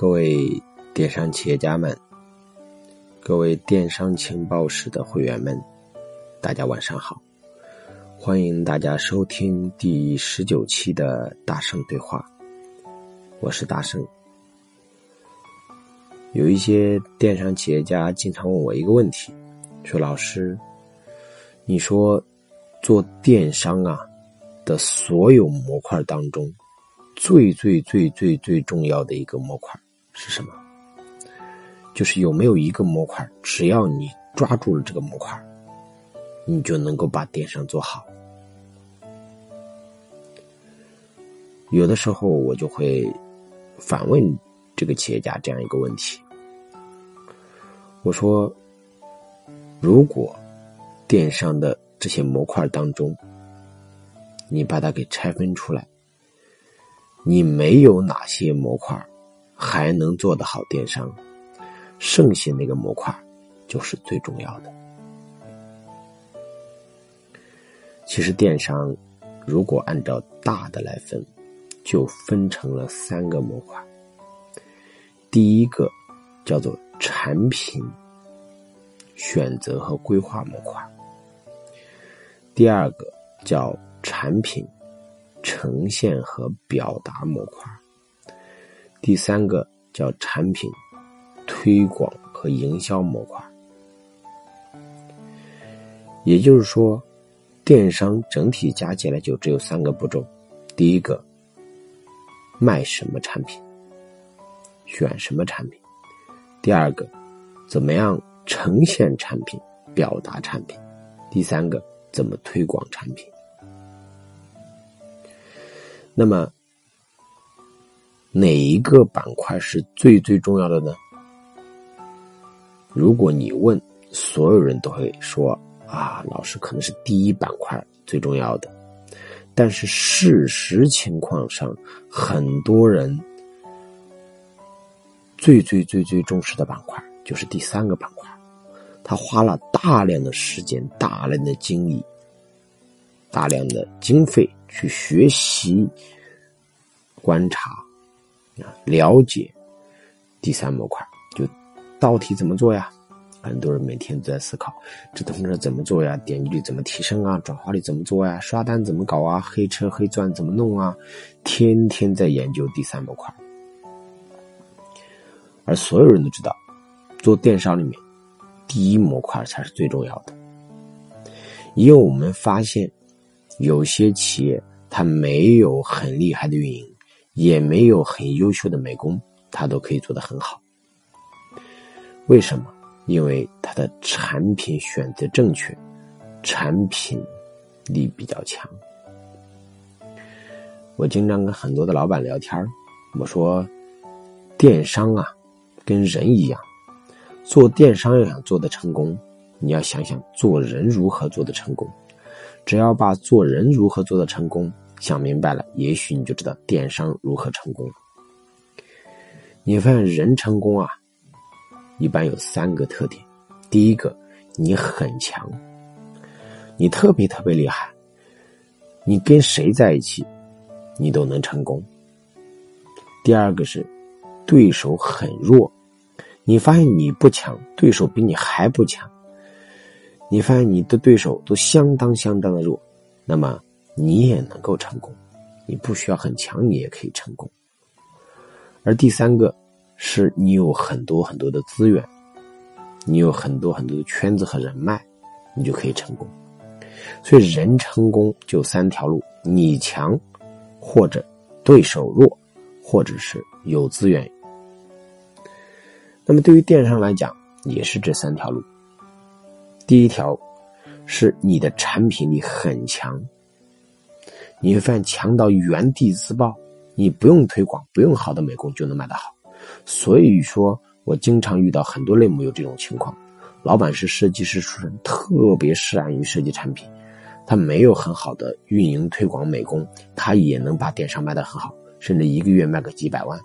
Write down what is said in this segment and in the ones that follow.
各位电商企业家们，各位电商情报室的会员们，大家晚上好！欢迎大家收听第十九期的大圣对话，我是大圣。有一些电商企业家经常问我一个问题，说：“老师，你说做电商啊的所有模块当中，最最最最最重要的一个模块。”是什么？就是有没有一个模块，只要你抓住了这个模块，你就能够把电商做好。有的时候我就会反问这个企业家这样一个问题：我说，如果电商的这些模块当中，你把它给拆分出来，你没有哪些模块？还能做得好电商，剩下那个模块就是最重要的。其实电商如果按照大的来分，就分成了三个模块。第一个叫做产品选择和规划模块，第二个叫产品呈现和表达模块。第三个叫产品推广和营销模块，也就是说，电商整体加起来就只有三个步骤：第一个，卖什么产品，选什么产品；第二个，怎么样呈现产品、表达产品；第三个，怎么推广产品。那么。哪一个板块是最最重要的呢？如果你问，所有人都会说啊，老师可能是第一板块最重要的。但是事实情况上，很多人最最最最重视的板块就是第三个板块，他花了大量的时间、大量的精力、大量的经费去学习、观察。了解第三模块，就到底怎么做呀？很多人每天都在思考，这东西怎么做呀？点击率怎么提升啊？转化率怎么做呀？刷单怎么搞啊？黑车黑钻怎么弄啊？天天在研究第三模块。而所有人都知道，做电商里面，第一模块才是最重要的。因为我们发现，有些企业它没有很厉害的运营。也没有很优秀的美工，他都可以做得很好。为什么？因为他的产品选择正确，产品力比较强。我经常跟很多的老板聊天我说，电商啊，跟人一样，做电商要想做的成功，你要想想做人如何做的成功。只要把做人如何做的成功。想明白了，也许你就知道电商如何成功。你发现人成功啊，一般有三个特点：第一个，你很强，你特别特别厉害，你跟谁在一起，你都能成功；第二个是对手很弱，你发现你不强，对手比你还不强；你发现你的对手都相当相当的弱，那么。你也能够成功，你不需要很强，你也可以成功。而第三个，是你有很多很多的资源，你有很多很多的圈子和人脉，你就可以成功。所以人成功就三条路：你强，或者对手弱，或者是有资源。那么对于电商来讲，也是这三条路。第一条是你的产品力很强。你会发现强到原地自爆，你不用推广，不用好的美工就能卖得好。所以说我经常遇到很多类目有这种情况：老板是设计师出身，特别适爱于设计产品，他没有很好的运营推广美工，他也能把电商卖得很好，甚至一个月卖个几百万。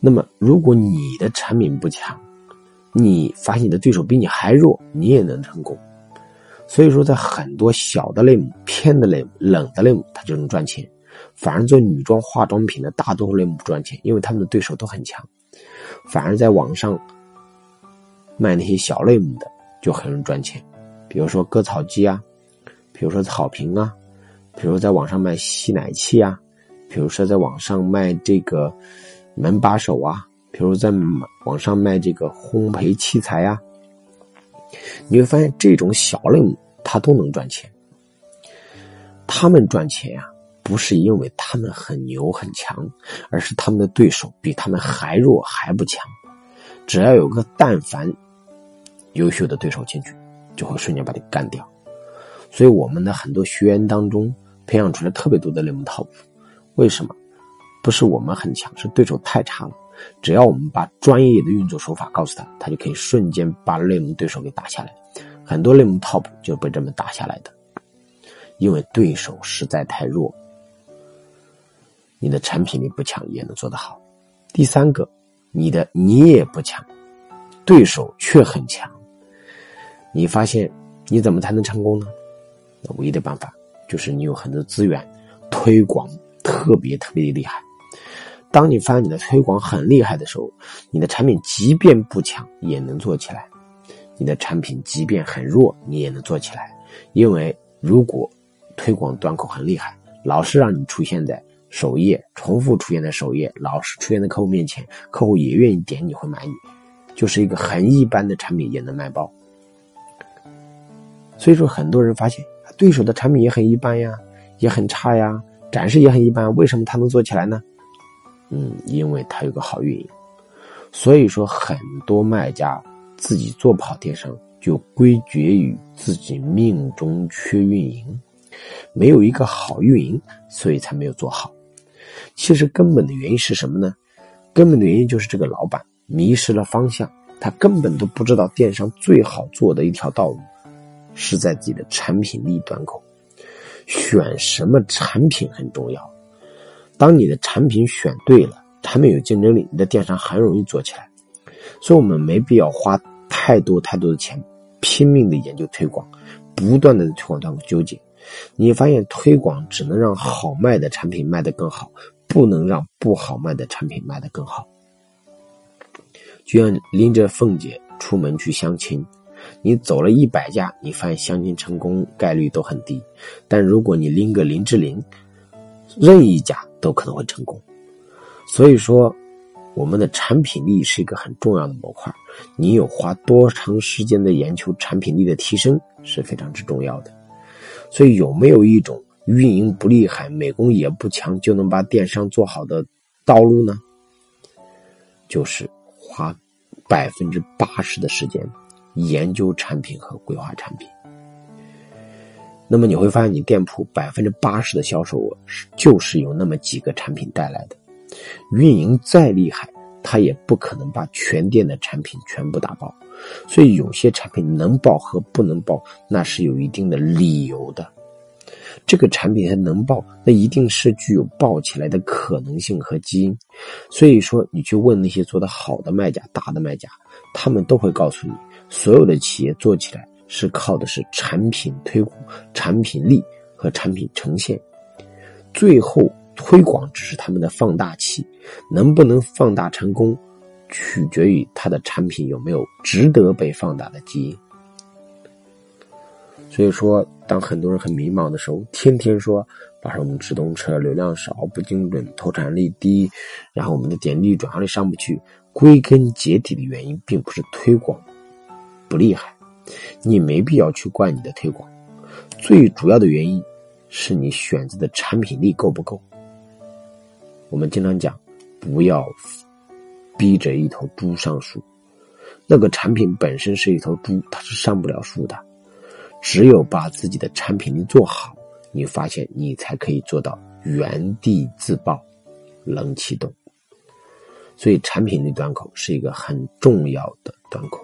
那么，如果你的产品不强，你发现你的对手比你还弱，你也能成功。所以说，在很多小的类目、偏的类目、冷的类目，它就能赚钱。反而做女装化妆品的大多数类目不赚钱，因为他们的对手都很强。反而在网上卖那些小类目的就很容易赚钱，比如说割草机啊，比如说草坪啊，比如在网上卖吸奶器啊，比如说在网上卖这个门把手啊，比如在网上卖这个烘焙器材啊，你会发现这种小类目它都能赚钱。他们赚钱呀，不是因为他们很牛很强，而是他们的对手比他们还弱还不强。只要有个但凡优秀的对手进去，就会瞬间把你干掉。所以我们的很多学员当中培养出来特别多的类目 top，为什么？不是我们很强，是对手太差了。只要我们把专业的运作手法告诉他，他就可以瞬间把类目对手给打下来。很多类目 top 就被这么打下来的。因为对手实在太弱，你的产品力不强也能做得好。第三个，你的你也不强，对手却很强，你发现你怎么才能成功呢？唯一的办法就是你有很多资源，推广特别特别的厉害。当你发现你的推广很厉害的时候，你的产品即便不强也能做起来，你的产品即便很弱你也能做起来，因为如果。推广端口很厉害，老是让你出现在首页，重复出现在首页，老是出现在客户面前，客户也愿意点，你会买你，就是一个很一般的产品也能卖爆。所以说，很多人发现对手的产品也很一般呀，也很差呀，展示也很一般，为什么他能做起来呢？嗯，因为他有个好运营。所以说，很多卖家自己做不好电商，就归结于自己命中缺运营。没有一个好运营，所以才没有做好。其实根本的原因是什么呢？根本的原因就是这个老板迷失了方向，他根本都不知道电商最好做的一条道路是在自己的产品力端口。选什么产品很重要。当你的产品选对了，产品有竞争力，你的电商很容易做起来。所以我们没必要花太多太多的钱，拼命的研究推广，不断的推广端口纠结。你发现推广只能让好卖的产品卖得更好，不能让不好卖的产品卖得更好。就像拎着凤姐出门去相亲，你走了一百家，你发现相亲成功概率都很低。但如果你拎个林志玲，任意一家都可能会成功。所以说，我们的产品力是一个很重要的模块。你有花多长时间的研究产品力的提升是非常之重要的。所以有没有一种运营不厉害、美工也不强就能把电商做好的道路呢？就是花百分之八十的时间研究产品和规划产品。那么你会发现，你店铺百分之八十的销售额是就是由那么几个产品带来的。运营再厉害，他也不可能把全店的产品全部打爆。所以有些产品能爆和不能爆，那是有一定的理由的。这个产品它能爆，那一定是具有爆起来的可能性和基因。所以说，你去问那些做的好的卖家、大的卖家，他们都会告诉你，所有的企业做起来是靠的是产品推广、产品力和产品呈现，最后推广只是他们的放大器，能不能放大成功？取决于他的产品有没有值得被放大的基因。所以说，当很多人很迷茫的时候，天天说，把我们直通车流量少、不精准、投产率低，然后我们的点击转化率上不去，归根结底的原因并不是推广不厉害，你没必要去怪你的推广，最主要的原因是你选择的产品力够不够。我们经常讲，不要。逼着一头猪上树，那个产品本身是一头猪，它是上不了树的。只有把自己的产品力做好，你发现你才可以做到原地自爆，冷启动。所以，产品力端口是一个很重要的端口。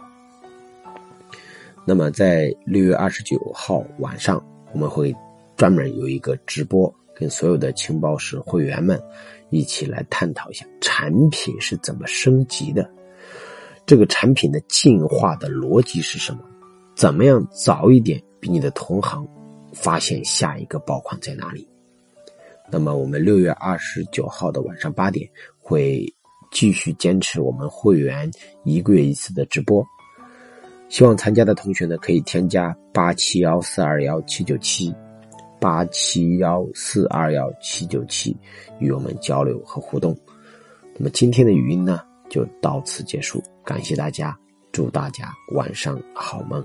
那么，在六月二十九号晚上，我们会专门有一个直播，跟所有的情报室会员们。一起来探讨一下产品是怎么升级的，这个产品的进化的逻辑是什么？怎么样早一点比你的同行发现下一个爆款在哪里？那么我们六月二十九号的晚上八点会继续坚持我们会员一个月一次的直播。希望参加的同学呢，可以添加八七幺四二幺七九七，八七幺四二幺七九七，与我们交流和互动。那么今天的语音呢，就到此结束，感谢大家，祝大家晚上好梦。